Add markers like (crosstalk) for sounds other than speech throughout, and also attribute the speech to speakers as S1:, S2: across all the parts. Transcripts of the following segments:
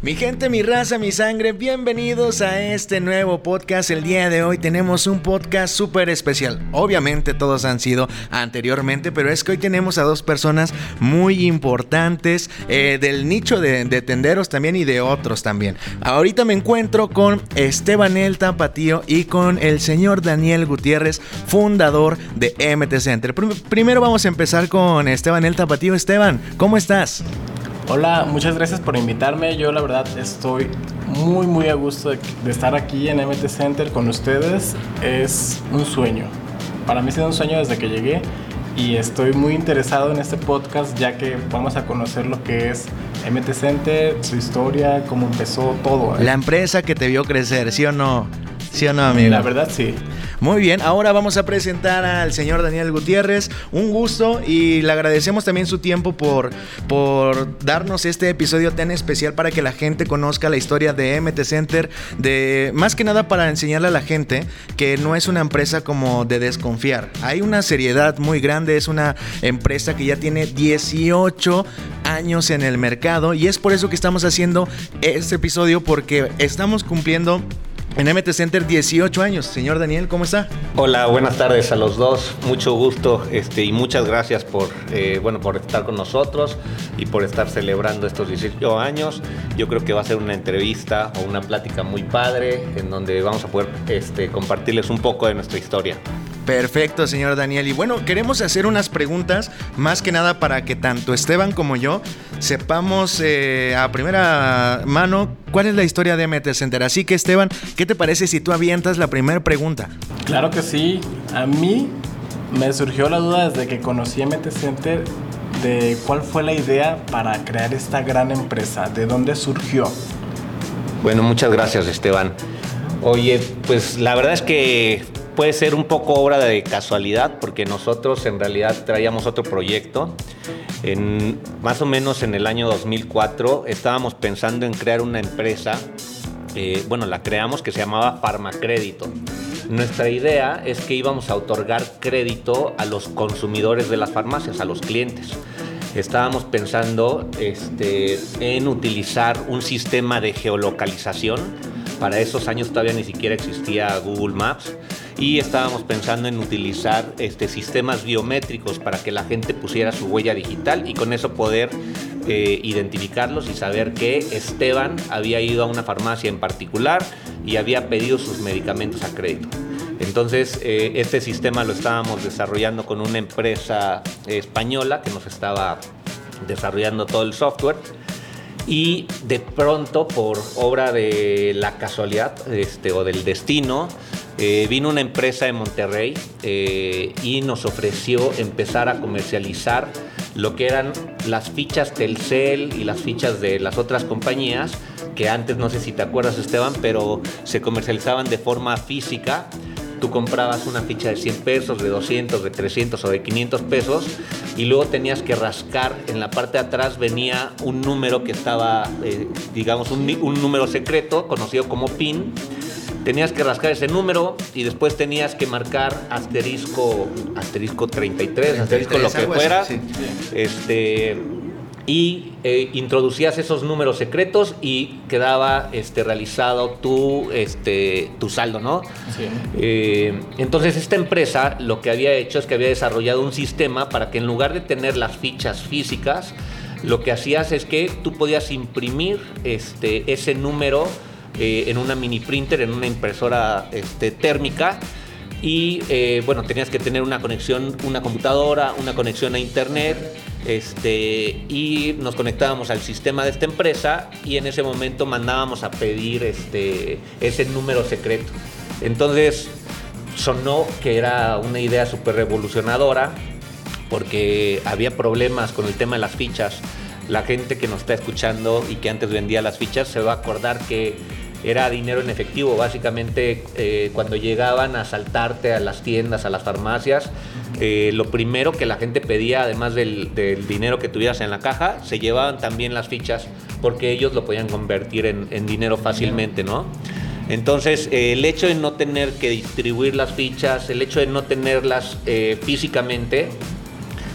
S1: Mi gente, mi raza, mi sangre, bienvenidos a este nuevo podcast. El día de hoy tenemos un podcast súper especial. Obviamente todos han sido anteriormente, pero es que hoy tenemos a dos personas muy importantes eh, del nicho de, de, tenderos también y de otros también. Ahorita me encuentro con Esteban El Tapatío y con el señor Daniel Gutiérrez, fundador de MT Center. Primero vamos a empezar con Esteban El Tapatío. Esteban, ¿cómo estás?
S2: Hola, muchas gracias por invitarme. Yo la verdad estoy muy muy a gusto de, estar aquí en MT Center con ustedes. Es un sueño. Para mí ha sido un sueño desde que llegué y estoy muy interesado en este podcast ya que vamos a conocer lo que es MT Center, su historia, cómo empezó todo.
S1: ¿eh? La empresa que te vio crecer, ¿sí o no? ¿Sí o no, amigo?
S2: La verdad sí.
S1: Muy bien, ahora vamos a presentar al señor Daniel Gutiérrez. Un gusto y le agradecemos también su tiempo por, por darnos este episodio tan especial para que la gente conozca la historia de MT Center. De, más que nada para enseñarle a la gente que no es una empresa como de desconfiar. Hay una seriedad muy grande, es una empresa que ya tiene 18 años en el mercado y es por eso que estamos haciendo este episodio porque estamos cumpliendo en MT Center 18 años. Señor Daniel, ¿cómo está?
S3: Hola, buenas tardes a los dos. Mucho gusto este, y muchas gracias por, eh, bueno, por estar con nosotros y por estar celebrando estos 18 años. Yo creo que va a ser una entrevista o una plática muy padre en donde vamos a poder este, compartirles un poco de nuestra historia.
S1: Perfecto, señor Daniel. Y bueno, queremos hacer unas preguntas, más que nada para que tanto Esteban como yo sepamos eh, a primera mano cuál es la historia de MT Center. Así que Esteban, ¿qué te parece si tú avientas la primera pregunta?
S2: Claro que sí. A mí me surgió la duda desde que conocí MT Center de cuál fue la idea para crear esta gran empresa, de dónde surgió.
S3: Bueno, muchas gracias Esteban. Oye, pues la verdad es que puede ser un poco obra de casualidad, porque nosotros en realidad traíamos otro proyecto. Más o menos en el año 2004 estábamos pensando en crear una empresa, eh, bueno, la creamos que se llamaba Farmacrédito. Nuestra idea es que íbamos a otorgar crédito a los consumidores de las farmacias, a los clientes estábamos pensando este, en utilizar un sistema de geolocalización. Para esos años todavía ni siquiera existía Google Maps y estábamos pensando en utilizar este, sistemas biométricos para que la gente pusiera su huella digital y con eso poder eh, identificarlos y saber que Esteban había ido a una farmacia en particular y había pedido sus medicamentos a crédito. Entonces, eh, este sistema lo estábamos desarrollando con una empresa española que nos estaba desarrollando todo el software. Y de pronto, por obra de la casualidad este, o del destino, eh, vino una empresa de Monterrey eh, y nos ofreció empezar a comercializar lo que eran las fichas Telcel y las fichas de las otras compañías, que antes no sé si te acuerdas Esteban, pero se comercializaban de forma física. Tú comprabas una ficha de 100 pesos, de 200, de 300 o de 500 pesos y luego tenías que rascar. En la parte de atrás venía un número que estaba, eh, digamos, un, un número secreto conocido como PIN tenías que rascar ese número y después tenías que marcar asterisco, asterisco 33, asterisco lo que fuera. Este, y eh, introducías esos números secretos y quedaba este, realizado tu, este, tu saldo, ¿no? Eh, entonces esta empresa lo que había hecho es que había desarrollado un sistema para que en lugar de tener las fichas físicas, lo que hacías es que tú podías imprimir este, ese número eh, en una mini printer, en una impresora este, térmica. Y eh, bueno, tenías que tener una conexión, una computadora, una conexión a internet. Este, y nos conectábamos al sistema de esta empresa y en ese momento mandábamos a pedir este, ese número secreto. Entonces sonó que era una idea súper revolucionadora porque había problemas con el tema de las fichas. La gente que nos está escuchando y que antes vendía las fichas se va a acordar que era dinero en efectivo. Básicamente, eh, cuando llegaban a saltarte a las tiendas, a las farmacias, eh, lo primero que la gente pedía, además del, dinero que tuvieras en la caja, se llevaban también las fichas porque ellos lo podían convertir en, dinero fácilmente, ¿no? Entonces, eh, el hecho de no tener que distribuir las fichas, el hecho de no tenerlas físicamente,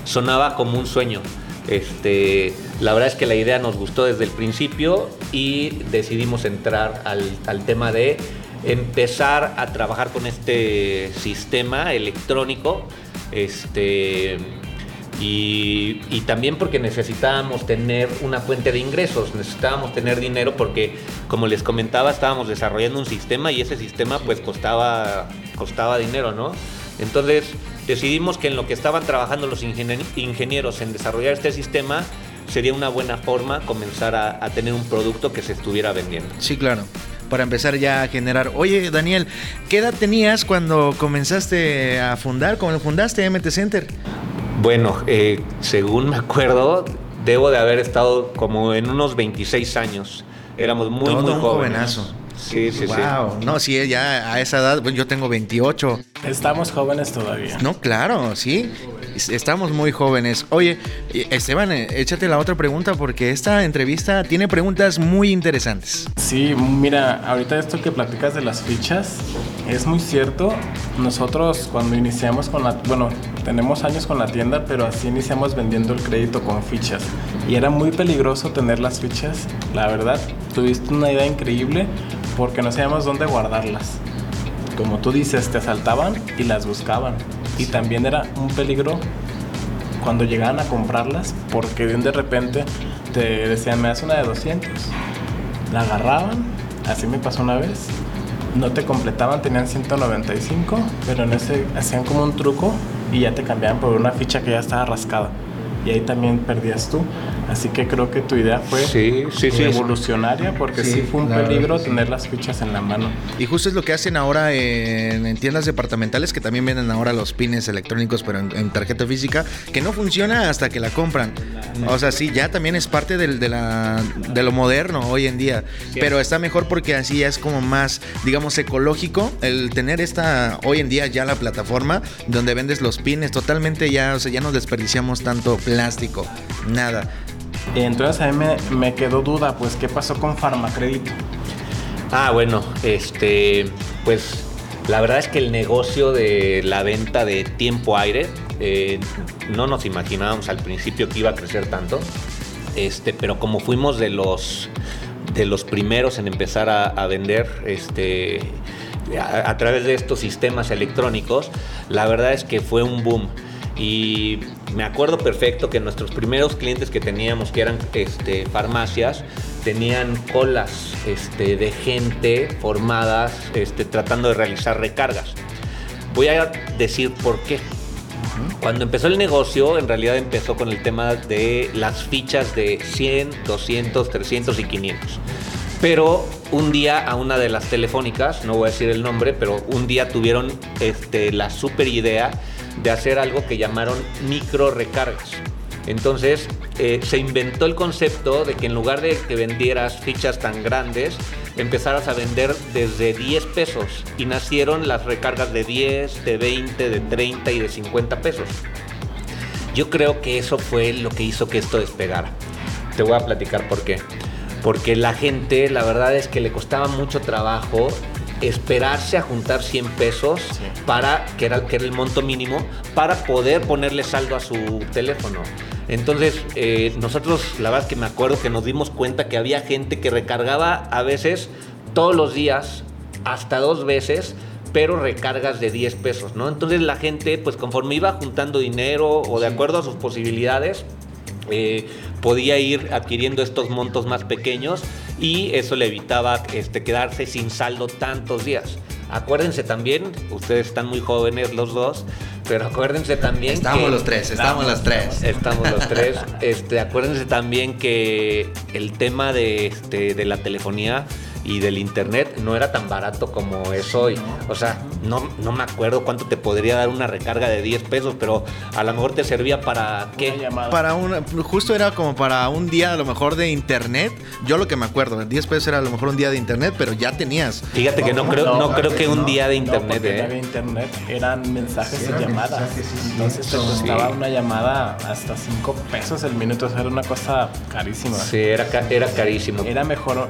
S3: sonaba como un sueño. Este, La verdad es que la idea nos gustó desde el principio y decidimos entrar al, al tema de empezar a trabajar con este sistema electrónico. Este, y, también porque necesitábamos tener una fuente de ingresos, necesitábamos tener dinero porque, como les comentaba, estábamos desarrollando un sistema y ese sistema pues costaba, costaba dinero, ¿no? Entonces decidimos que en lo que estaban trabajando los ingenieros en desarrollar este sistema, sería una buena forma comenzar a, a tener un producto que se estuviera vendiendo.
S1: Sí, claro para empezar ya a generar. Oye, Daniel, ¿qué edad tenías cuando comenzaste a fundar, cuando fundaste MT Center?
S3: Bueno, eh, según me acuerdo, debo de haber estado como en unos 26 años. Éramos muy,
S1: Todo
S3: muy
S1: un
S3: jóvenes.
S1: jovenazo.
S3: Sí, sí,
S1: wow. No, sí, ya a esa edad, pues yo tengo 28.
S2: Estamos jóvenes todavía.
S1: No, claro, sí. Estamos muy jóvenes. Oye, Esteban, eh, échate la otra pregunta porque esta entrevista tiene preguntas muy interesantes.
S2: Sí, mira, ahorita esto que platicas de las fichas es muy cierto. Nosotros cuando iniciamos con la, bueno, tenemos años con la tienda, pero así iniciamos vendiendo el crédito con fichas. Y era muy peligroso tener las fichas, la verdad. Tuviste una idea increíble porque no sabíamos dónde guardarlas. Como tú dices, te asaltaban y las buscaban. Y también era un peligro cuando llegaban a comprarlas porque de repente te decían, me das una de 200. La agarraban, así me pasó una vez. No te completaban, tenían 195, pero en ese hacían como un truco y ya te cambiaban por una ficha que ya estaba rascada. Y ahí también perdías tú. Así que creo que tu idea fue
S3: sí, sí, sí,
S2: revolucionaria porque sí, sí fue un peligro tener las fichas en la mano.
S1: Y justo es lo que hacen ahora en, en tiendas departamentales que también venden ahora los pines electrónicos pero en, en, tarjeta física que no funciona hasta que la compran. O sea, sí, ya también es parte del, de, la, de lo moderno hoy en día. Pero está mejor porque así ya es como más, digamos, ecológico el tener esta, hoy en día ya la plataforma donde vendes los pines totalmente ya, o sea, ya no desperdiciamos tanto plástico, nada.
S2: Entonces a mí me, me, quedó duda, pues, ¿qué pasó con Farmacrédito?
S3: Ah, bueno, este, pues la verdad es que el negocio de la venta de tiempo aire eh, no nos imaginábamos al principio que iba a crecer tanto, este, pero como fuimos de los de los primeros en empezar a, a vender, este, a, a través de estos sistemas electrónicos, la verdad es que fue un boom y me acuerdo perfecto que nuestros primeros clientes que teníamos, que eran este, farmacias, tenían colas este, de gente formadas este, tratando de realizar recargas. Voy a decir por qué. Cuando empezó el negocio, en realidad empezó con el tema de las fichas de 100, 200, 300 y 500. Pero un día a una de las telefónicas, no voy a decir el nombre, pero un día tuvieron este, la super idea de hacer algo que llamaron micro recargas. Entonces eh, se inventó el concepto de que en lugar de que vendieras fichas tan grandes, empezaras a vender desde 10 pesos y nacieron las recargas de 10, de 20, de 30 y de 50 pesos. Yo creo que eso fue lo que hizo que esto despegara. Te voy a platicar por qué. Porque la gente, la verdad es que le costaba mucho trabajo esperarse a juntar 100 pesos sí. para, que era, que era, el monto mínimo, para poder ponerle saldo a su teléfono. Entonces, eh, nosotros, la verdad es que me acuerdo que nos dimos cuenta que había gente que recargaba a veces todos los días, hasta dos veces, pero recargas de 10 pesos, ¿no? Entonces la gente, pues conforme iba juntando dinero o de acuerdo a sus posibilidades, eh, podía ir adquiriendo estos montos más pequeños y eso le evitaba este, quedarse sin saldo tantos días. Acuérdense también, ustedes están muy jóvenes los dos, pero acuérdense también
S1: estamos
S3: que,
S1: los tres, estamos, los tres.
S3: Estamos los tres. (laughs) Este, acuérdense también que el tema de, este, de la telefonía y del internet no era tan barato como es hoy. O sea, no, no me acuerdo cuánto te podría dar una recarga de 10 pesos, pero a lo mejor te servía para qué?
S1: Para una, justo era como para un día a lo mejor de internet. Yo lo que me acuerdo, 10 pesos era a lo mejor un día de internet, pero ya tenías.
S3: Fíjate que no, creo, no, no creo que un día de internet,
S2: no,
S3: ¿eh?
S2: de internet eran mensajes sí, y llamadas. Mensajes, sí, Entonces te costaba sí. una llamada hasta 5 pesos el minuto, o sea, era una cosa carísima.
S3: Sí, era, era carísimo.
S2: Era mejor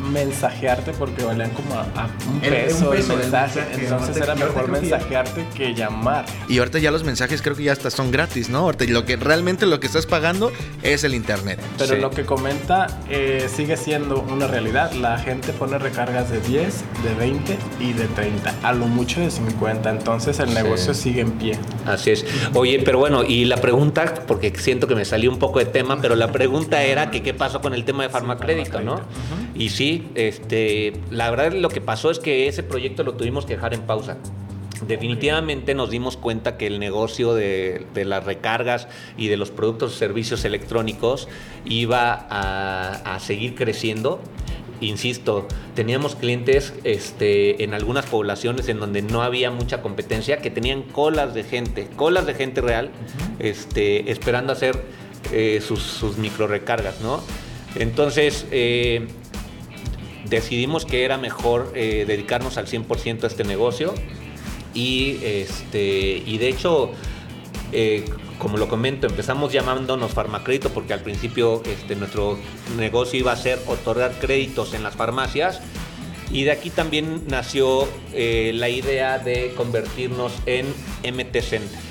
S2: mensajearte porque valían como a, un, peso el, mensaje. Entonces era mejor mensajearte que llamar.
S1: Y ahorita ya los mensajes creo que ya hasta son gratis, ¿no? Ahorita lo que realmente lo que estás pagando es el internet.
S2: Pero lo que comenta eh, sigue siendo una realidad. La gente pone recargas de 10, de 20 y de 30, a lo mucho de 50. Entonces el negocio sigue en pie.
S3: Así es. Oye, pero bueno, y la pregunta, porque siento que me salió un poco de tema, pero la pregunta era que qué pasó con el tema de farmacrédito, ¿no? Y sí, este, la verdad lo que pasó es que ese proyecto lo tuvimos que dejar en pausa. Definitivamente nos dimos cuenta que el negocio de, las recargas y de los productos y servicios electrónicos iba a, seguir creciendo insisto, teníamos clientes este, en algunas poblaciones en donde no había mucha competencia, que tenían colas de gente, colas de gente real, este, esperando hacer eh, sus, sus, micro recargas, ¿no? Entonces, eh, decidimos que era mejor eh, dedicarnos al 100% a este negocio y, este, y de hecho, eh, como lo comento, empezamos llamándonos Farmacrédito porque al principio este, nuestro negocio iba a ser otorgar créditos en las farmacias y de aquí también nació eh, la idea de convertirnos en MT Center.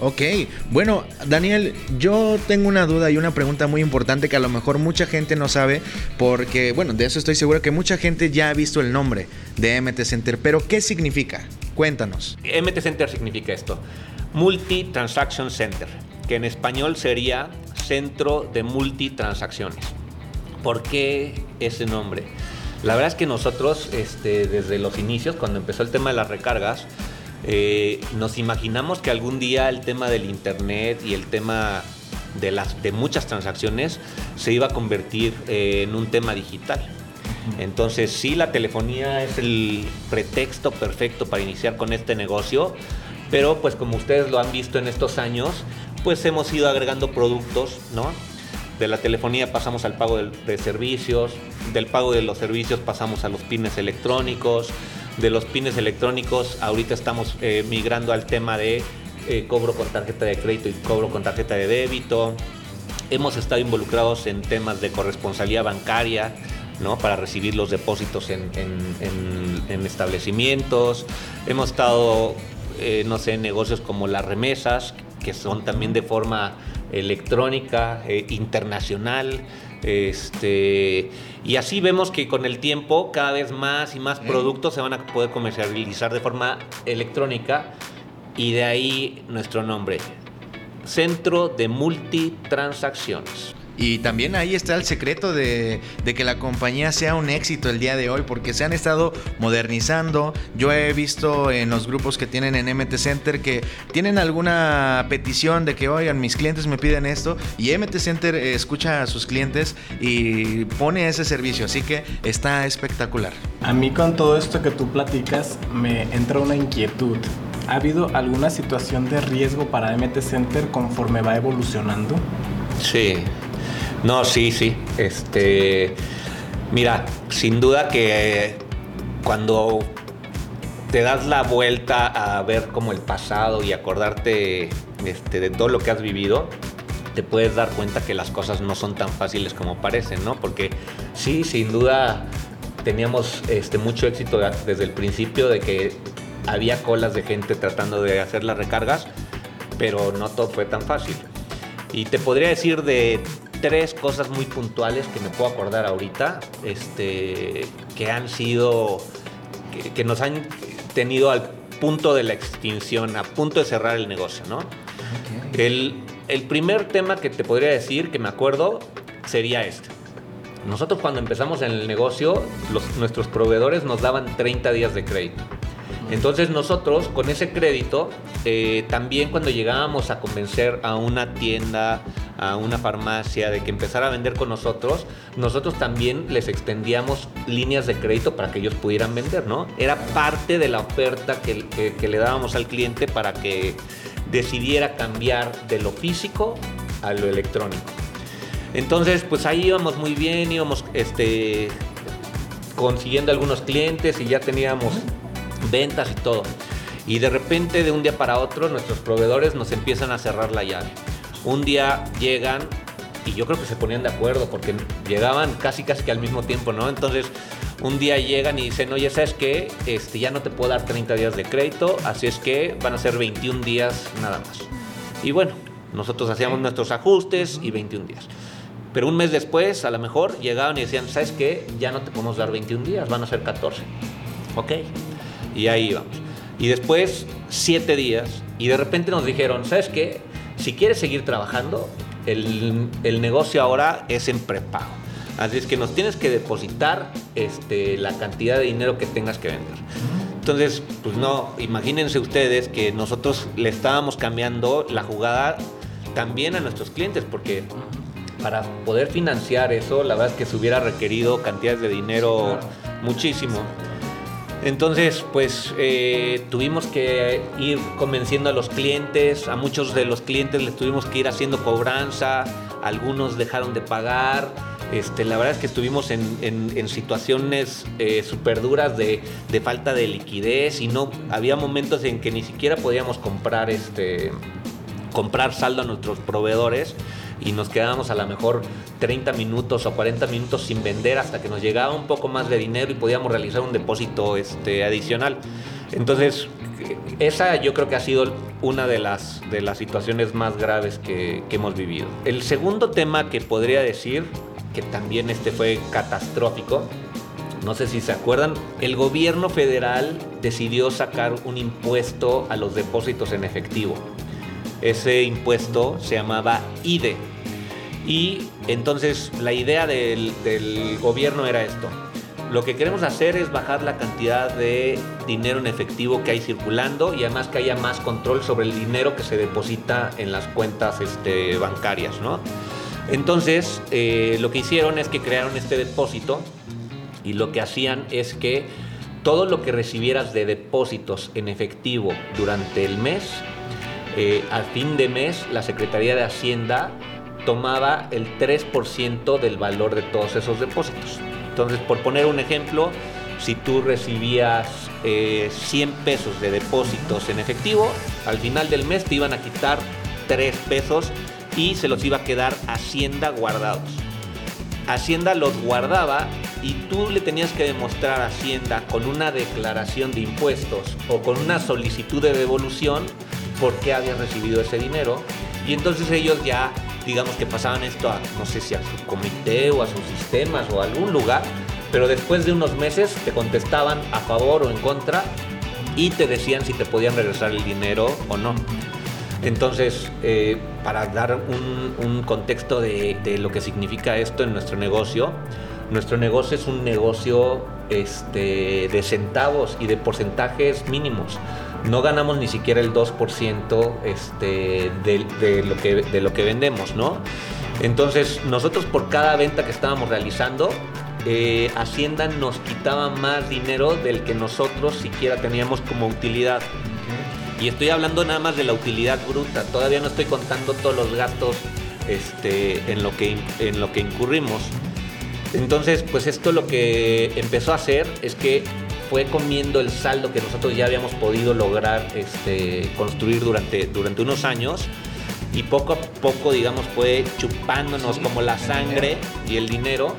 S1: Ok, bueno, Daniel, yo tengo una duda y una pregunta muy importante que a lo mejor mucha gente no sabe, porque, bueno, de eso estoy seguro que mucha gente ya ha visto el nombre de MT Center, pero ¿qué significa? Cuéntanos.
S3: MT Center significa esto, Multi Transaction Center, que en español sería Centro de Multitransacciones. ¿Por qué ese nombre? La verdad es que nosotros, este, desde los inicios, cuando empezó el tema de las recargas, eh, nos imaginamos que algún día el tema del Internet y el tema de, las, de muchas transacciones se iba a convertir eh, en un tema digital. Entonces sí, la telefonía es el pretexto perfecto para iniciar con este negocio, pero pues como ustedes lo han visto en estos años, pues hemos ido agregando productos, ¿no? De la telefonía pasamos al pago de servicios, del pago de los servicios pasamos a los pines electrónicos, de los pines electrónicos, ahorita estamos eh, migrando al tema de eh, cobro con tarjeta de crédito y cobro con tarjeta de débito. Hemos estado involucrados en temas de corresponsabilidad bancaria, ¿no? para recibir los depósitos en, establecimientos. Hemos estado, eh, no sé, en negocios como las remesas, que son también de forma electrónica, internacional. Este, y así vemos que con el tiempo cada vez más y más productos se van a poder comercializar de forma electrónica y de ahí nuestro nombre, Centro de Multitransacciones.
S1: Y también ahí está el secreto de, que la compañía sea un éxito el día de hoy, porque se han estado modernizando. Yo he visto en los grupos que tienen en MT Center que tienen alguna petición de que, oigan, mis clientes me piden esto, y MT Center escucha a sus clientes y pone ese servicio, así que está espectacular.
S2: A mí con todo esto que tú platicas me entra una inquietud. ¿Ha habido alguna situación de riesgo para MT Center conforme va evolucionando?
S3: Sí, no, sí, sí. Este, mira, sin duda que cuando te das la vuelta a ver como el pasado y acordarte este, de todo lo que has vivido, te puedes dar cuenta que las cosas no son tan fáciles como parecen, ¿no? Porque sí, sin duda teníamos este, mucho éxito desde el principio de que había colas de gente tratando de hacer las recargas, pero no todo fue tan fácil. Y te podría decir de tres cosas muy puntuales que me puedo acordar ahorita, este, que han sido, que, nos han tenido al punto de la extinción, a punto de cerrar el negocio, ¿no? El, primer tema que te podría decir, que me acuerdo, sería este. Nosotros cuando empezamos en el negocio, nuestros proveedores nos daban 30 días de crédito. Entonces nosotros con ese crédito, eh, también cuando llegábamos a convencer a una tienda, a una farmacia de que empezara a vender con nosotros, nosotros también les extendíamos líneas de crédito para que ellos pudieran vender, ¿no? Era parte de la oferta que, le dábamos al cliente para que decidiera cambiar de lo físico a lo electrónico. Entonces, pues ahí íbamos muy bien, íbamos este, consiguiendo algunos clientes y ya teníamos ventas y todo. Y de repente, de un día para otro, nuestros proveedores nos empiezan a cerrar la llave. Un día llegan y yo creo que se ponían de acuerdo porque llegaban casi casi que al mismo tiempo, ¿no? Entonces un día llegan y dicen, oye, ¿sabes qué? Este, ya no te puedo dar 30 días de crédito, así es que van a ser 21 días nada más. Y bueno, nosotros hacíamos nuestros ajustes y 21 días. Pero un mes después, a lo mejor, llegaban y decían, ¿sabes qué? Ya no te podemos dar 21 días, van a ser 14. Ok. Y ahí íbamos. Y después, 7 días. Y de repente nos dijeron, ¿sabes qué? Si quieres seguir trabajando, el, el negocio ahora es en prepago. Así es que nos tienes que depositar este, la cantidad de dinero que tengas que vender. Entonces, pues no, imagínense ustedes que nosotros le estábamos cambiando la jugada también a nuestros clientes, porque para poder financiar eso, la verdad es que se hubiera requerido cantidades de dinero muchísimo. Entonces, pues eh, tuvimos que ir convenciendo a los clientes, a muchos de los clientes les tuvimos que ir haciendo cobranza, algunos dejaron de pagar. Este, la verdad es que estuvimos en, situaciones eh, súper duras de, de, falta de liquidez y no había momentos en que ni siquiera podíamos comprar, este, comprar saldo a nuestros proveedores y nos quedábamos a lo mejor 30 minutos o 40 minutos sin vender hasta que nos llegaba un poco más de dinero y podíamos realizar un depósito este, adicional. Entonces, esa yo creo que ha sido una de las, de las situaciones más graves que, que hemos vivido. El segundo tema que podría decir, que también este fue catastrófico, no sé si se acuerdan, el gobierno federal decidió sacar un impuesto a los depósitos en efectivo. Ese impuesto se llamaba IDE. Y entonces la idea del, gobierno era esto. Lo que queremos hacer es bajar la cantidad de dinero en efectivo que hay circulando y además que haya más control sobre el dinero que se deposita en las cuentas este, bancarias, ¿no? Entonces, eh, lo que hicieron es que crearon este depósito y lo que hacían es que todo lo que recibieras de depósitos en efectivo durante el mes eh, al fin de mes la Secretaría de Hacienda tomaba el 3% del valor de todos esos depósitos. Entonces, por poner un ejemplo, si tú recibías 100 eh, pesos de depósitos en efectivo, al final del mes te iban a quitar 3 pesos y se los iba a quedar Hacienda guardados. Hacienda los guardaba y tú le tenías que demostrar a Hacienda con una declaración de impuestos o con una solicitud de devolución por qué habían recibido ese dinero. Y entonces ellos ya, digamos que pasaban esto a, no sé si a su comité o a sus sistemas o a algún lugar, pero después de unos meses te contestaban a favor o en contra y te decían si te podían regresar el dinero o no. Entonces, eh, para dar un, contexto de, de, lo que significa esto en nuestro negocio, nuestro negocio es un negocio este, de centavos y de porcentajes mínimos no ganamos ni siquiera el 2% este, de, lo que, de lo que vendemos, ¿no? Entonces, nosotros por cada venta que estábamos realizando, eh, Hacienda nos quitaba más dinero del que nosotros siquiera teníamos como utilidad. Y estoy hablando nada más de la utilidad bruta, todavía no estoy contando todos los gastos este, en, lo que, en lo que incurrimos. Entonces, pues esto lo que empezó a hacer es que fue comiendo el saldo que nosotros ya habíamos podido lograr este, construir durante, durante unos años y poco a poco, digamos, fue chupándonos como la sangre y el dinero.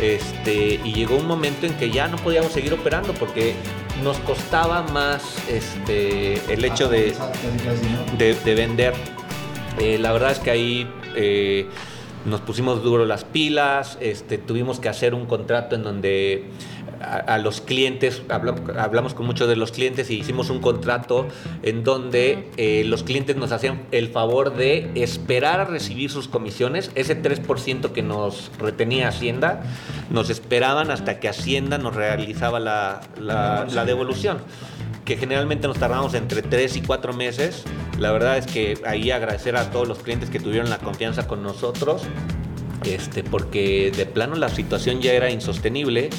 S3: Este, y llegó un momento en que ya no podíamos seguir operando porque nos costaba más este, el hecho de, de, vender. Eh, la verdad es que ahí eh, nos pusimos duro las pilas, este, tuvimos que hacer un contrato en donde a, los clientes, hablamos, con muchos de los clientes y hicimos un contrato en donde eh, los clientes nos hacían el favor de esperar a recibir sus comisiones, ese 3% que nos retenía Hacienda, nos esperaban hasta que Hacienda nos realizaba la, la devolución que generalmente nos tardamos entre 3 y 4 meses. La verdad es que ahí agradecer a todos los clientes que tuvieron la confianza con nosotros este, porque de plano la situación ya era insostenible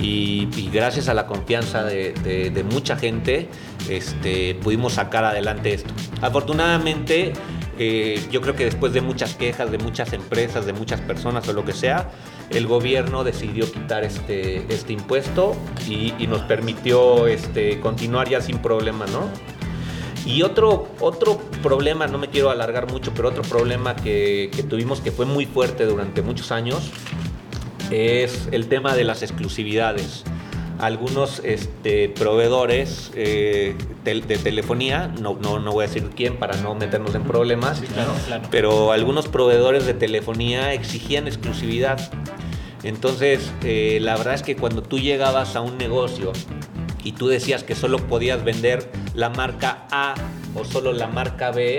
S3: y, gracias a la confianza de, mucha gente este, pudimos sacar adelante esto. Afortunadamente, eh, yo creo que después de muchas quejas de muchas empresas, de muchas personas o lo que sea, el gobierno decidió quitar este, este impuesto y, nos permitió este, continuar ya sin problema, ¿no? Y otro, otro problema, no me quiero alargar mucho, pero otro problema que, que tuvimos que fue muy fuerte durante muchos años es el tema de las exclusividades algunos este, proveedores eh, de, telefonía, no, no, no, voy a decir quién para no meternos en problemas, pero algunos proveedores de telefonía exigían exclusividad. Entonces, eh, la verdad es que cuando tú llegabas a un negocio y tú decías que solo podías vender la marca A o solo la marca B,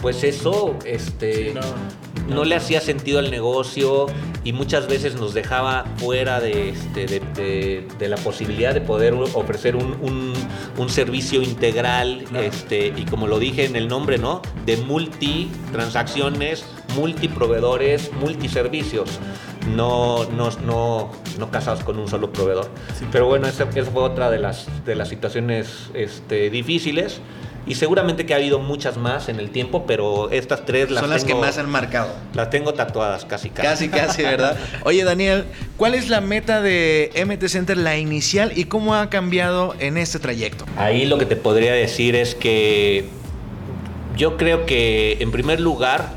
S3: pues eso este, no, le hacía sentido al negocio y muchas veces nos dejaba fuera de, este, de, la posibilidad de poder ofrecer un, servicio integral este, y como lo dije en el nombre, ¿no? De multi transacciones, multi proveedores, multi servicios. No, no, no, no casados con un solo proveedor. Pero bueno, esa, fue otra de las, de las situaciones este, difíciles y seguramente que ha habido muchas más en el tiempo, pero estas tres
S1: las Son las que más han marcado.
S3: Las tengo tatuadas casi, casi.
S1: Casi, casi, ¿verdad? (laughs) Oye, Daniel, ¿cuál es la meta de MT Center, la inicial, y cómo ha cambiado en este trayecto?
S3: Ahí lo que te podría decir es que yo creo que, en primer lugar,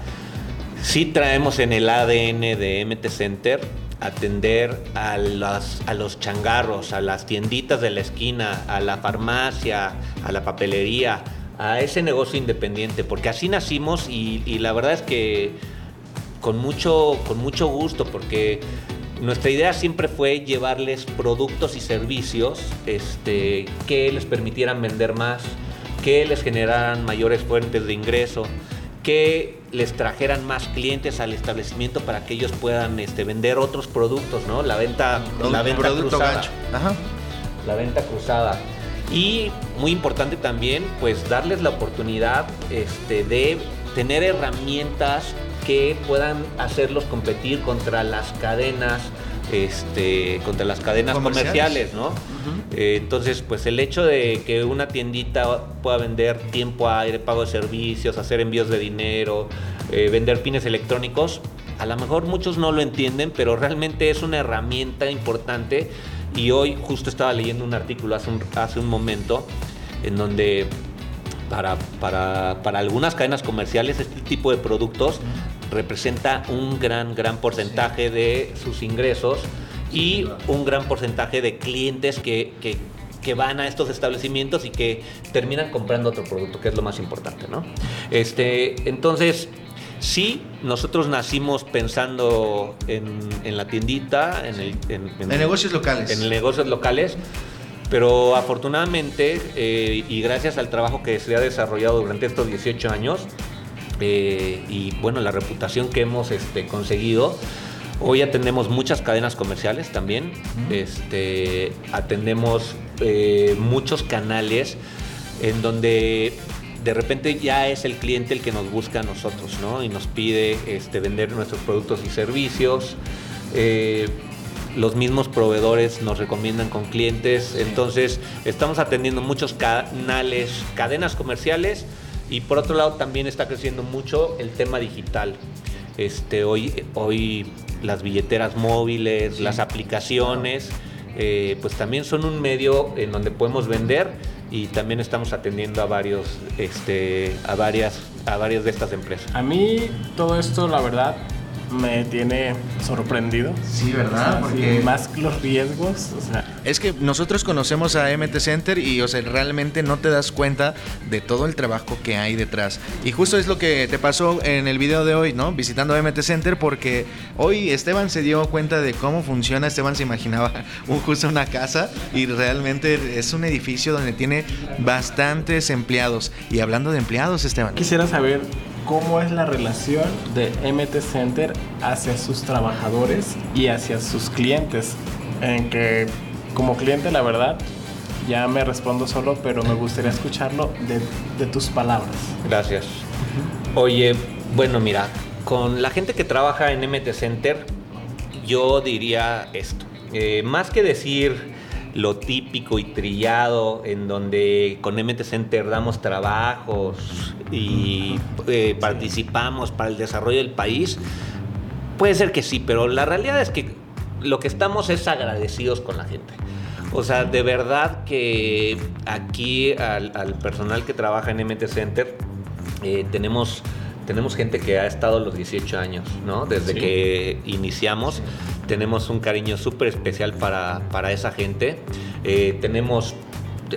S3: sí traemos en el ADN de MT Center atender a, los changarros, a las tienditas de la esquina, a la farmacia, a la papelería, a ese negocio independiente, porque así nacimos y, la verdad es que con mucho, con mucho gusto, porque nuestra idea siempre fue llevarles productos y servicios este, que les permitieran vender más, que les generaran mayores fuentes de ingreso, que les trajeran más clientes al establecimiento para que ellos puedan este, vender otros productos, ¿no? La venta, la venta cruzada. La venta cruzada. Y muy importante también, pues darles la oportunidad este, de tener herramientas que puedan hacerlos competir contra las cadenas, este, contra las cadenas comerciales, ¿no? Eh, entonces, pues el hecho de que una tiendita pueda vender tiempo aire, pago de servicios, hacer envíos de dinero, eh, vender pines electrónicos, a lo mejor muchos no lo entienden, pero realmente es una herramienta importante. Y hoy justo estaba leyendo un artículo hace un, hace un momento en donde para, para, para, algunas cadenas comerciales este tipo de productos representa un gran, gran porcentaje de sus ingresos y un gran porcentaje de clientes que, que, que, van a estos establecimientos y que terminan comprando otro producto, que es lo más importante, ¿no? Este, entonces, Sí, nosotros nacimos pensando en, la tiendita, en, el,
S1: en, negocios locales.
S3: En negocios locales, pero afortunadamente eh, y gracias al trabajo que se ha desarrollado durante estos 18 años eh, y bueno, la reputación que hemos este, conseguido, Hoy atendemos muchas cadenas comerciales también, este, atendemos eh, muchos canales en donde de repente ya es el cliente el que nos busca a nosotros, ¿no? Y nos pide este, vender nuestros productos y servicios. Eh, los mismos proveedores nos recomiendan con clientes. Entonces, estamos atendiendo muchos canales, cadenas comerciales y por otro lado también está creciendo mucho el tema digital. Este, hoy, hoy las billeteras móviles, las aplicaciones, eh, pues también son un medio en donde podemos vender y también estamos atendiendo a varios, este, a varias, a varias de estas empresas.
S2: A mí todo esto, la verdad, me tiene sorprendido.
S1: Sí, ¿verdad?
S2: Porque más los riesgos.
S1: Es que nosotros conocemos a MT Center y, o sea, realmente no te das cuenta de todo el trabajo que hay detrás. Y justo es lo que te pasó en el video de hoy, ¿no? Visitando MT Center porque hoy Esteban se dio cuenta de cómo funciona. Esteban se imaginaba (laughs) un, justo una casa y realmente es un edificio donde tiene bastantes empleados. Y hablando de empleados, Esteban.
S2: Quisiera saber cómo es la relación de MT Center hacia sus trabajadores y hacia sus clientes. En que como cliente, la verdad, ya me respondo solo, pero me gustaría escucharlo de, tus palabras.
S3: Gracias. Oye, bueno, mira, con la gente que trabaja en MT Center, yo diría esto. Eh, más que decir lo típico y trillado en donde con MT Center damos trabajos y eh, participamos para el desarrollo del país, puede ser que sí, pero la realidad es que lo que estamos es agradecidos con la gente. O sea, de verdad que aquí al, personal que trabaja en MT Center eh, tenemos, tenemos gente que ha estado los 18 años, ¿no? Desde que iniciamos tenemos un cariño súper especial para, para, esa gente. Eh, tenemos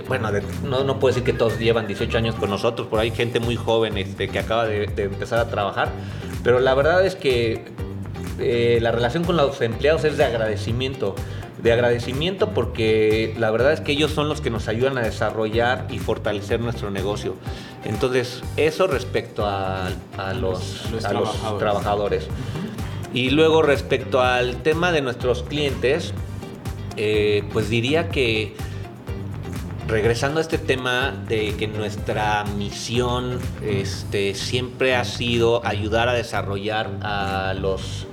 S3: bueno, no, no puedo decir que todos llevan 18 años con nosotros, por ahí gente muy joven este, que acaba de, empezar a trabajar, pero la verdad es que eh, la relación con los empleados es de agradecimiento de agradecimiento porque la verdad es que ellos son los que nos ayudan a desarrollar y fortalecer nuestro negocio. Entonces, eso respecto a, los, trabajadores. Y luego respecto al tema de nuestros clientes, eh, pues diría que regresando a este tema de que nuestra misión este, siempre ha sido ayudar a desarrollar a los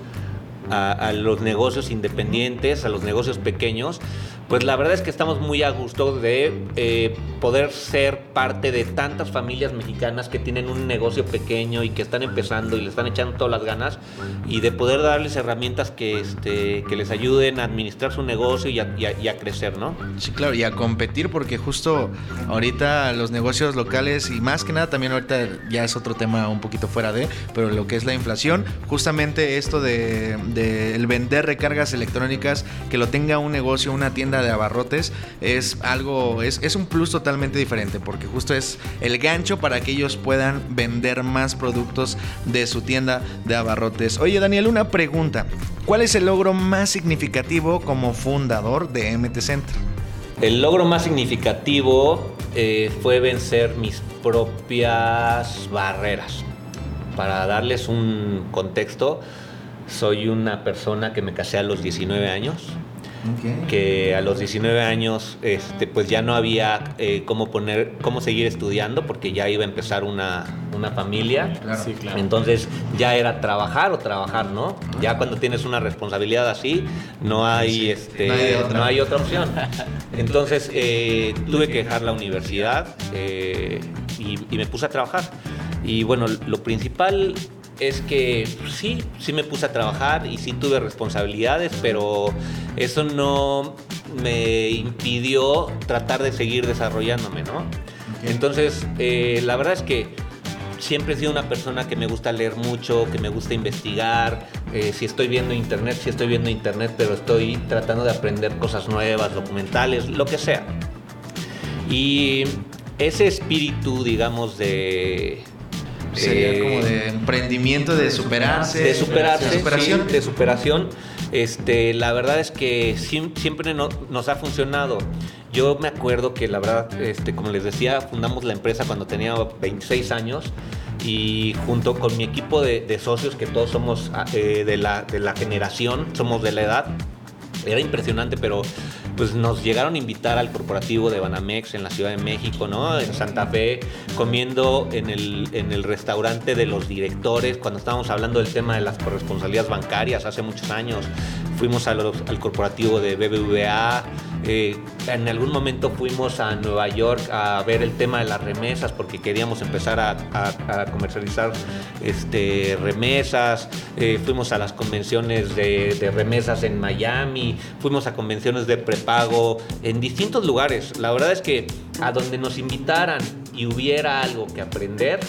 S3: a, los negocios independientes, a los negocios pequeños, pues la verdad es que estamos muy a gusto de eh, poder ser parte de tantas familias mexicanas que tienen un negocio pequeño y que están empezando y le están echando todas las ganas y de poder darles herramientas que, este, que les ayuden a administrar su negocio y a, crecer, ¿no?
S1: Sí, claro, y a competir porque justo ahorita los negocios locales y más que nada también ahorita ya es otro tema un poquito fuera de, pero lo que es la inflación, justamente esto de, de el vender recargas electrónicas, que lo tenga un negocio, una tienda de abarrotes es algo, es, es un plus totalmente diferente porque justo es el gancho para que ellos puedan vender más productos de su tienda de abarrotes. Oye Daniel, una pregunta. ¿Cuál es el logro más significativo como fundador de MT Center?
S3: El logro más significativo eh, fue vencer mis propias barreras. Para darles un contexto, soy una persona que me casé a los 19 años que a los 19 años este, pues ya no había eh, cómo poner, cómo seguir estudiando porque ya iba a empezar una, una familia. Entonces ya era trabajar o trabajar, ¿no? Ya cuando tienes una responsabilidad así, no hay, este, no hay, otra. opción. (laughs) Entonces eh, tuve que dejar la universidad eh, y, y me puse a trabajar. Y bueno, lo principal es que sí, sí me puse a trabajar y sí tuve responsabilidades, pero eso no me impidió tratar de seguir desarrollándome, ¿no? Entonces, eh, la verdad es que siempre he sido una persona que me gusta leer mucho, que me gusta investigar. Eh, si estoy viendo internet, si estoy viendo internet, pero estoy tratando de aprender cosas nuevas, documentales, lo que sea. Y ese espíritu, digamos, de,
S1: Sería eh, como de emprendimiento, de superarse.
S3: De superarse, de superación. de superación. Este, la verdad es que siempre nos ha funcionado. Yo me acuerdo que la verdad, este, como les decía, fundamos la empresa cuando tenía 26 años y junto con mi equipo de, socios, que todos somos eh, de, la, de la generación, somos de la edad, era impresionante, pero pues nos llegaron a invitar al corporativo de Banamex en la Ciudad de México, ¿no? En Santa Fe, comiendo en el, en el restaurante de los directores, cuando estábamos hablando del tema de las corresponsabilidades bancarias hace muchos años. Fuimos al corporativo de BBVA, eh, en algún momento fuimos a Nueva York a ver el tema de las remesas porque queríamos empezar a, comercializar este, remesas. Eh, fuimos a las convenciones de, remesas en Miami, fuimos a convenciones de prepago en distintos lugares. La verdad es que a donde nos invitaran y hubiera algo que aprender,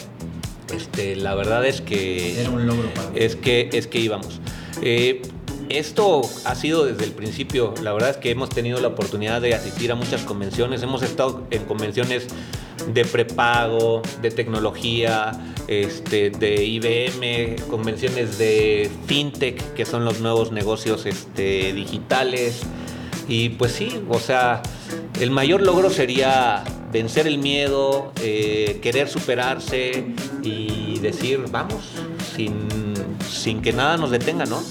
S3: este, la verdad es que
S1: era un logro
S3: es que es que íbamos. Eh, esto ha sido desde el principio. La verdad es que hemos tenido la oportunidad de asistir a muchas convenciones. Hemos estado en convenciones de prepago, de tecnología, este, de IBM, convenciones de fintech, que son los nuevos negocios este, digitales. Y pues sí, o sea, el mayor logro sería vencer el miedo, eh, querer superarse y decir, vamos, sin, sin que nada nos detenga, ¿no?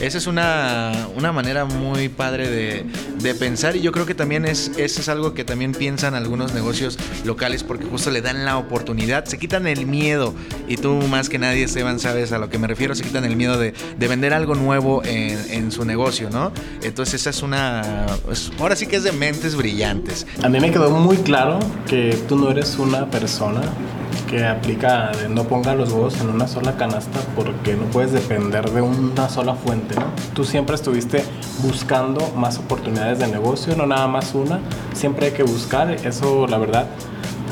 S1: Esa es una, manera muy padre de, pensar y yo creo que también es, eso es algo que también piensan algunos negocios locales porque justo le dan la oportunidad, se quitan el miedo y tú más que nadie, Esteban, sabes a lo que me refiero, se quitan el miedo de, vender algo nuevo en, su negocio, ¿no? Entonces esa es una, pues, ahora sí que es de mentes brillantes.
S2: A mí me quedó muy claro que tú no eres una persona que aplica de no ponga los huevos en una sola canasta porque no puedes depender de una sola fuente, ¿no? Tú siempre estuviste buscando más oportunidades de negocio, no nada más una, siempre hay que buscar, eso la verdad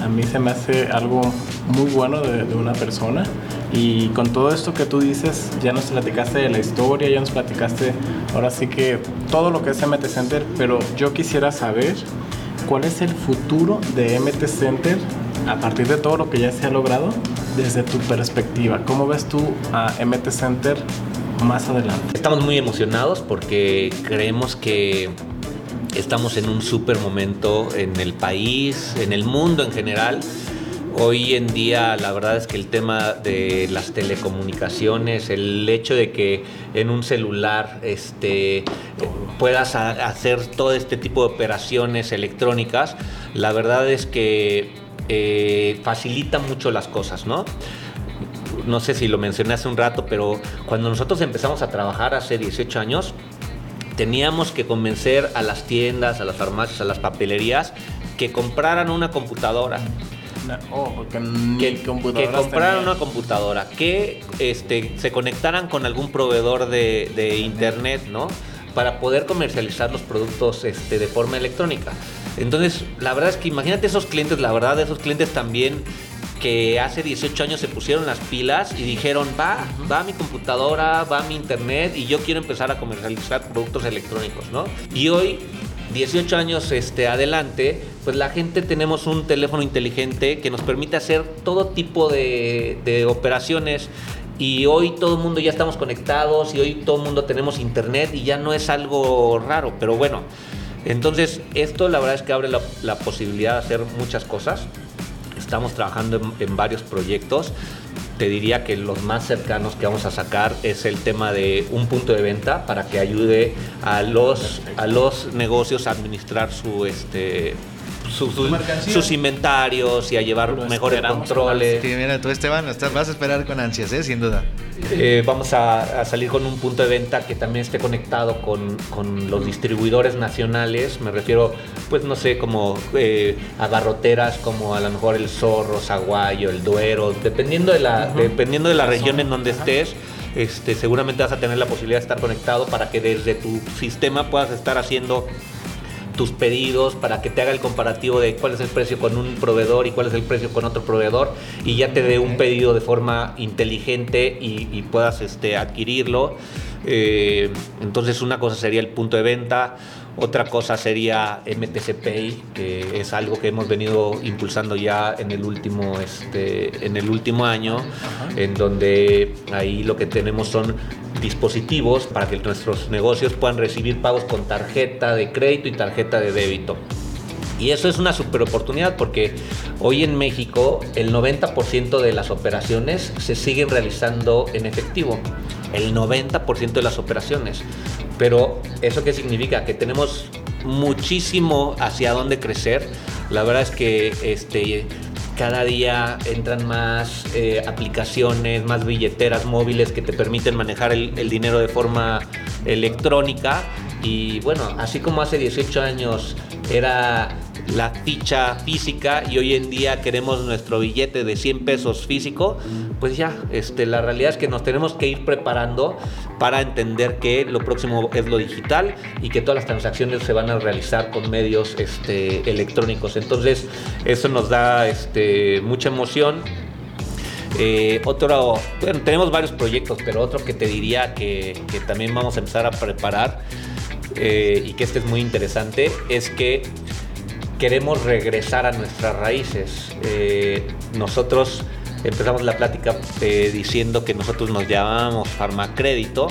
S2: a mí se me hace algo muy bueno de, una persona. Y con todo esto que tú dices, ya nos platicaste de la historia, ya nos platicaste ahora sí que todo lo que es MT Center, pero yo quisiera saber cuál es el futuro de MT Center a partir de todo lo que ya se ha logrado desde tu perspectiva. ¿Cómo ves tú a MT Center más adelante?
S3: Estamos muy emocionados porque creemos que Estamos en un súper momento en el país, en el mundo en general. Hoy en día la verdad es que el tema de las telecomunicaciones, el hecho de que en un celular este, puedas hacer todo este tipo de operaciones electrónicas, la verdad es que eh, facilita mucho las cosas, ¿no? No sé si lo mencioné hace un rato, pero cuando nosotros empezamos a trabajar hace 18 años, teníamos que convencer a las tiendas, a las farmacias, a las papelerías que compraran una computadora.
S2: Oh,
S3: que, compraran una computadora, que este, se conectaran con algún proveedor de, internet, ¿no? Para poder comercializar los productos este, de forma electrónica. Entonces, la verdad es que imagínate esos clientes, la verdad, esos clientes también que hace 18 años se pusieron las pilas y dijeron, va, va mi computadora, va mi internet y yo quiero empezar a comercializar productos electrónicos, ¿no? Y hoy 18 años este, adelante, pues la gente tenemos un teléfono inteligente que nos permite hacer todo tipo de, de operaciones y hoy todo el mundo ya estamos conectados y hoy todo el mundo tenemos internet y ya no es algo raro, pero bueno, entonces esto la verdad es que abre la, posibilidad de hacer muchas cosas estamos trabajando en, varios proyectos. Te diría que los más cercanos que vamos a sacar es el tema de un punto de venta para que ayude a los, a los negocios a administrar su, este, sus inventarios y a llevar mejores controles.
S1: Sí, mira, tú Esteban, vas a esperar con ansias, ¿eh? sin duda.
S3: Eh, vamos a, salir con un punto de venta que también esté conectado con, con los distribuidores nacionales. Me refiero, pues no sé, como eh, a barroteras como a lo mejor el Zorro, Zaguayo, el Duero, dependiendo de la, dependiendo de la región en donde estés. Este, seguramente vas a tener la posibilidad de estar conectado para que desde tu sistema puedas estar haciendo tus pedidos para que te haga el comparativo de cuál es el precio con un proveedor y cuál es el precio con otro proveedor y ya te dé un pedido de forma inteligente y, puedas este, adquirirlo. Eh, entonces una cosa sería el punto de venta, otra cosa sería MTC Pay, que es algo que hemos venido impulsando ya en el último, este, en el último año, en donde ahí lo que tenemos son dispositivos para que nuestros negocios puedan recibir pagos con tarjeta de crédito y tarjeta de débito. Y eso es una super oportunidad porque hoy en México el 90% de las operaciones se siguen realizando en efectivo. El 90% de las operaciones. Pero ¿eso qué significa? Que tenemos muchísimo hacia dónde crecer. La verdad es que este, cada día entran más eh, aplicaciones, más billeteras móviles que te permiten manejar el, el, dinero de forma electrónica. Y bueno, así como hace 18 años era la ficha física y hoy en día queremos nuestro billete de 100 pesos físico, pues ya, este, la realidad es que nos tenemos que ir preparando para entender que lo próximo es lo digital y que todas las transacciones se van a realizar con medios este, electrónicos. Entonces, eso nos da este, mucha emoción. Eh, otro, tenemos varios proyectos, pero otro que te diría que, también vamos a empezar a preparar eh, y que este es muy interesante es que queremos regresar a nuestras raíces. Eh, nosotros empezamos la plática eh, diciendo que nosotros nos llamábamos Farmacrédito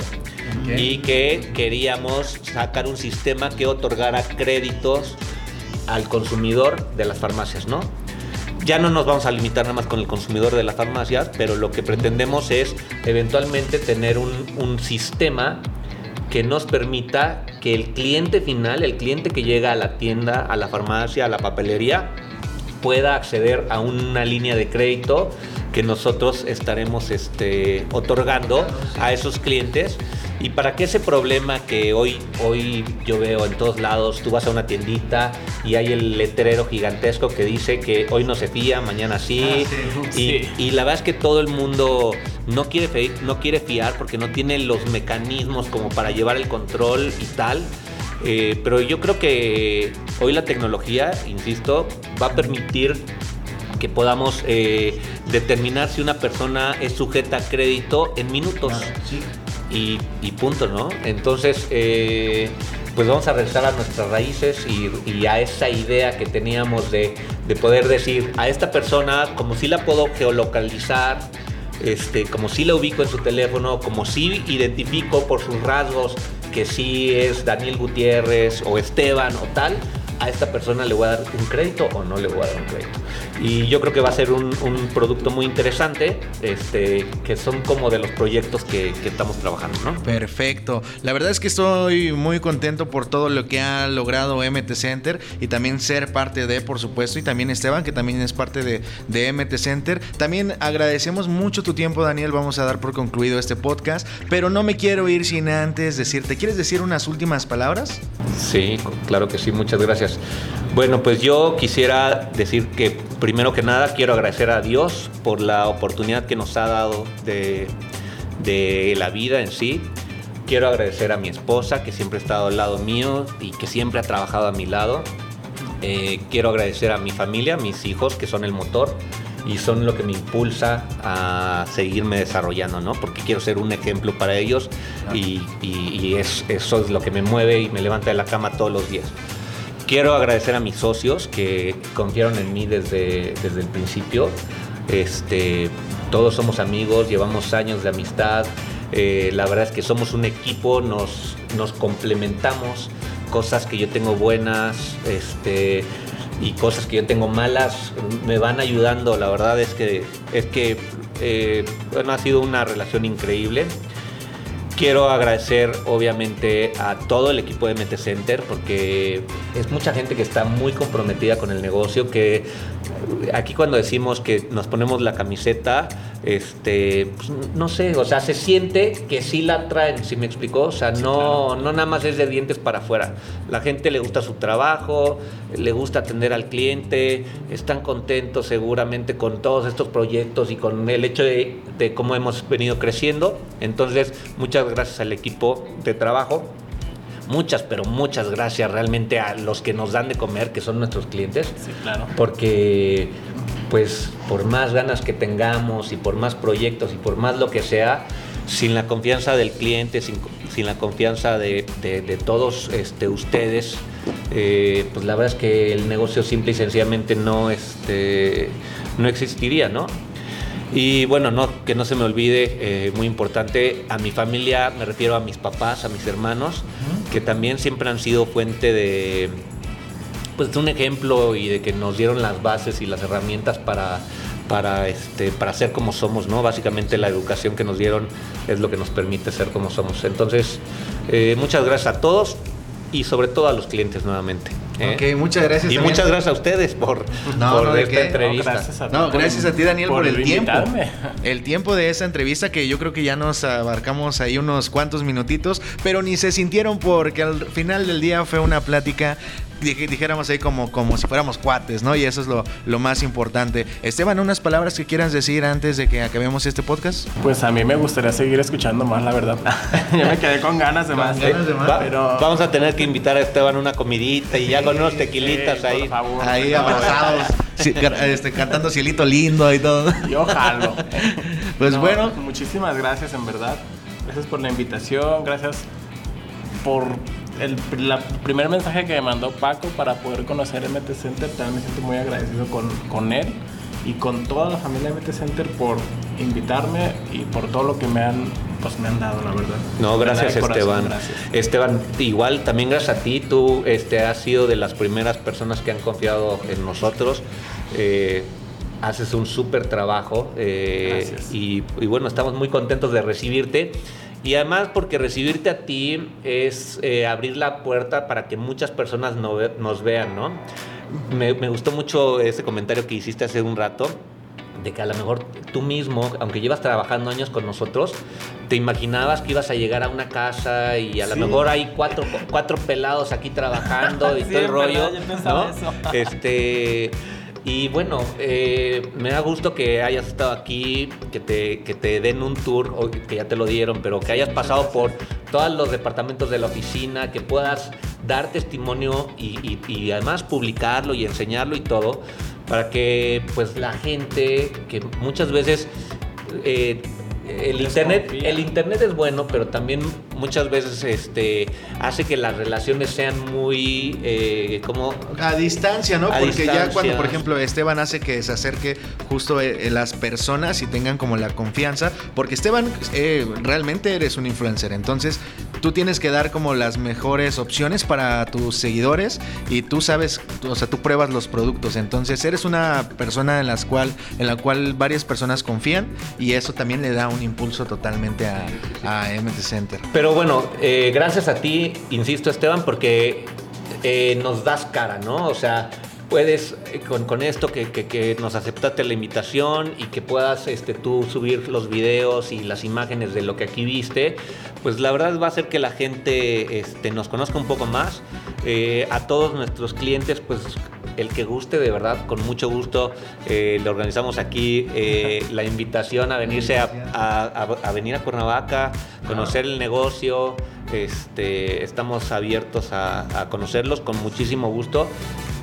S3: y que queríamos sacar un sistema que otorgara créditos al consumidor de las farmacias, ¿no? Ya no nos vamos a limitar nada más con el consumidor de las farmacias, pero lo que pretendemos es eventualmente tener un, un sistema que nos permita que el cliente final, el cliente que llega a la tienda, a la farmacia, a la papelería, pueda acceder a una línea de crédito que nosotros estaremos este, otorgando a esos clientes Y para que ese problema que hoy, hoy yo veo en todos lados, tú vas a una tiendita y hay el letrero gigantesco que dice que hoy no se fía, mañana sí.
S2: Ah, sí. (laughs)
S3: Y,
S2: Sí.
S3: y la verdad es que todo el mundo no quiere, fe- no quiere fiar porque no tiene los mecanismos como para llevar el control y tal. Eh, pero yo creo que hoy la tecnología, insisto, va a permitir que podamos eh, determinar si una persona es sujeta a crédito en minutos y, y punto, ¿no? Entonces, eh, pues vamos a regresar a nuestras raíces y, y a esa idea que teníamos de, de poder decir a esta persona, como si la puedo geolocalizar, este, como si la ubico en su teléfono, como si identifico por sus rasgos que sí es Daniel Gutiérrez o Esteban o tal, a esta persona le voy a dar un crédito o no le voy a dar un crédito. Y yo creo que va a ser un, un producto muy interesante, este, que son como de los proyectos que, que estamos trabajando, ¿no?
S1: Perfecto. La verdad es que estoy muy contento por todo lo que ha logrado MT Center y también ser parte de, por supuesto, y también Esteban, que también es parte de, de MT Center. También agradecemos mucho tu tiempo, Daniel. Vamos a dar por concluido este podcast, pero no me quiero ir sin antes decirte, ¿quieres decir unas últimas palabras?
S3: Sí, claro que sí, muchas gracias. Bueno, pues yo quisiera decir que primero que nada quiero agradecer a Dios por la oportunidad que nos ha dado de, la vida en sí. Quiero agradecer a mi esposa que siempre ha estado al lado mío y que siempre ha trabajado a mi lado. Eh, quiero agradecer a mi familia, a mis hijos que son el motor y son lo que me impulsa a seguirme desarrollando, ¿no? Porque quiero ser un ejemplo para ellos y, y- y es- eso es lo que me mueve y me levanta de la cama todos los días. Quiero agradecer a mis socios que confiaron en mí desde, desde el principio. Este, todos somos amigos, llevamos años de amistad. Eh, la verdad es que somos un equipo, nos, nos complementamos. Cosas que yo tengo buenas este, y cosas que yo tengo malas me van ayudando. La verdad es que, es que eh, ha sido una relación increíble. Quiero agradecer obviamente a todo el equipo de MT Center porque es mucha gente que está muy comprometida con el negocio, que aquí cuando decimos que nos ponemos la camiseta, este, pues, no sé, o sea, se siente que sí la traen, si me explicó? O sea, no, no nada más es de dientes para afuera. La gente le gusta su trabajo, le gusta atender al cliente, están contentos seguramente con todos estos proyectos y con el hecho de, de cómo hemos venido creciendo. Entonces, muchas gracias al equipo de trabajo. Muchas, pero muchas gracias realmente a los que nos dan de comer, que son nuestros clientes
S2: Sí, claro.
S3: porque pues por más ganas que tengamos y por más proyectos y por más lo que sea, sin la confianza del cliente, sin, sin la confianza de, de- de todos este, ustedes, eh, pues la verdad es que el negocio simple y sencillamente no, este, no existiría, ¿no? Y bueno, no, que no se me olvide, eh, muy importante, a mi familia, me refiero a mis papás, a mis hermanos, que también siempre han sido fuente de, pues un ejemplo y de que nos dieron las bases y las herramientas para para este para ser como somos no básicamente la educación que nos dieron es lo que nos permite ser como somos entonces eh, muchas gracias a todos y sobre todo a los clientes nuevamente ¿eh?
S1: Ok, muchas gracias.
S3: y muchas gracias a ustedes por,
S1: No,
S3: por
S1: no, ¿de
S3: esta
S1: qué?
S3: entrevista
S2: No, gracias a
S1: No, gracias a ti, Daniel, por, el tiempo. El tiempo de esa entrevista que yo creo que ya nos abarcamos ahí unos cuantos minutitos, pero ni se sintieron porque al final del día fue una plática, dijéramos ahí como, como si fuéramos cuates, ¿no? Y eso es lo, lo más importante. Esteban, unas palabras que quieras decir antes de que acabemos este podcast.
S2: Pues a mí me gustaría seguir escuchando más, la verdad. (laughs) ya me quedé con ganas de más.
S1: ganas de más.
S3: Va-
S2: Pero-
S3: vamos a tener que invitar a Esteban a una comidita y ya con unos
S2: Sí,
S3: tequilitas
S2: por
S3: ahí
S2: favor.
S1: Ahí
S2: No,
S1: abrazados, este, cantando Cielito Lindo y todo. (laughs)
S2: Yo jalo.
S1: Pues
S2: No,
S1: bueno.
S2: Muchísimas gracias, en verdad. Gracias por la invitación. Gracias por el la primer mensaje que me mandó Paco para poder conocer MT Center. También me siento muy agradecido con, con él y con toda la familia de MT Center por invitarme y por todo lo que me han, pues, me han dado, la verdad.
S3: No, gracias
S2: corazón,
S3: Esteban.
S2: Gracias.
S3: Esteban, igual también gracias a ti, tú este, has sido de las primeras personas que han confiado en nosotros. Eh, haces un súper trabajo eh, y bueno, estamos muy contentos de recibirte. Y además porque recibirte a ti es eh, abrir la puerta para que muchas personas no ve- nos vean, ¿no? Me, me gustó mucho ese comentario que hiciste hace un rato de que a lo mejor tú mismo, aunque llevas trabajando años con nosotros, te imaginabas que ibas a llegar a una casa y a lo mejor hay cuatro, cuatro pelados aquí trabajando y (laughs) todo el rollo. ¿no? Este. Y bueno, eh, me da gusto que hayas estado aquí, que te, que te den un tour, que ya te lo dieron, pero que hayas pasado por todos los departamentos de la oficina, que puedas dar testimonio y, y además publicarlo y enseñarlo y todo para que pues la gente que muchas veces eh, el internet, el internet es bueno, pero también muchas veces este, hace que las relaciones sean muy eh, como
S1: a distancia, ¿no? Porque ya cuando, por ejemplo, Esteban hace que se acerque justo eh, las personas y tengan como la confianza, porque Esteban realmente eres un influencer, entonces tú tienes que dar como las mejores opciones para tus seguidores y tú sabes, o sea, tú pruebas los productos. Entonces eres una persona en, las cual, en la cual varias personas confían y eso también le da un impulso totalmente a, a MT Center.
S3: Pero bueno, eh, gracias a ti, insisto Esteban, porque eh, nos das cara, ¿no? O sea, puedes eh, con, esto que, nos aceptaste la invitación y que puedas este, tú subir los videos y las imágenes de lo que aquí viste, pues la verdad va a hacer que la gente este, nos conozca un poco más. A todos nuestros clientes, pues el que guste, de verdad, con mucho gusto, eh, le organizamos aquí la invitación a venirse a, venir a Cuernavaca, conocer el negocio. Este, estamos abiertos a, a conocerlos con muchísimo gusto.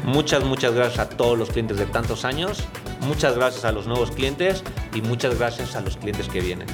S3: Muchas, muchas gracias a todos los clientes de tantos años. Muchas gracias a los nuevos clientes y muchas gracias a los clientes que vienen.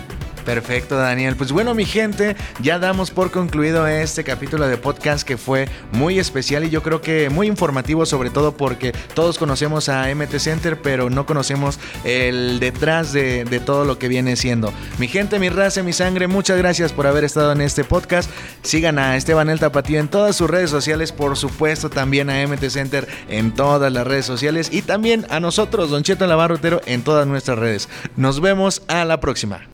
S1: Perfecto, Daniel. Pues bueno, mi gente, ya damos por concluido este capítulo de podcast que fue muy especial y yo creo que muy informativo, sobre todo porque todos conocemos a MT Center, pero no conocemos el detrás de, todo lo que viene siendo. Mi gente, mi raza, mi sangre, muchas gracias por haber estado en este podcast. Sigan a Esteban El Tapatío en todas sus redes sociales, por supuesto, también a MT Center en todas las redes sociales y también a nosotros, Don Cheto Lavarrotero, en todas nuestras redes. Nos vemos a la próxima.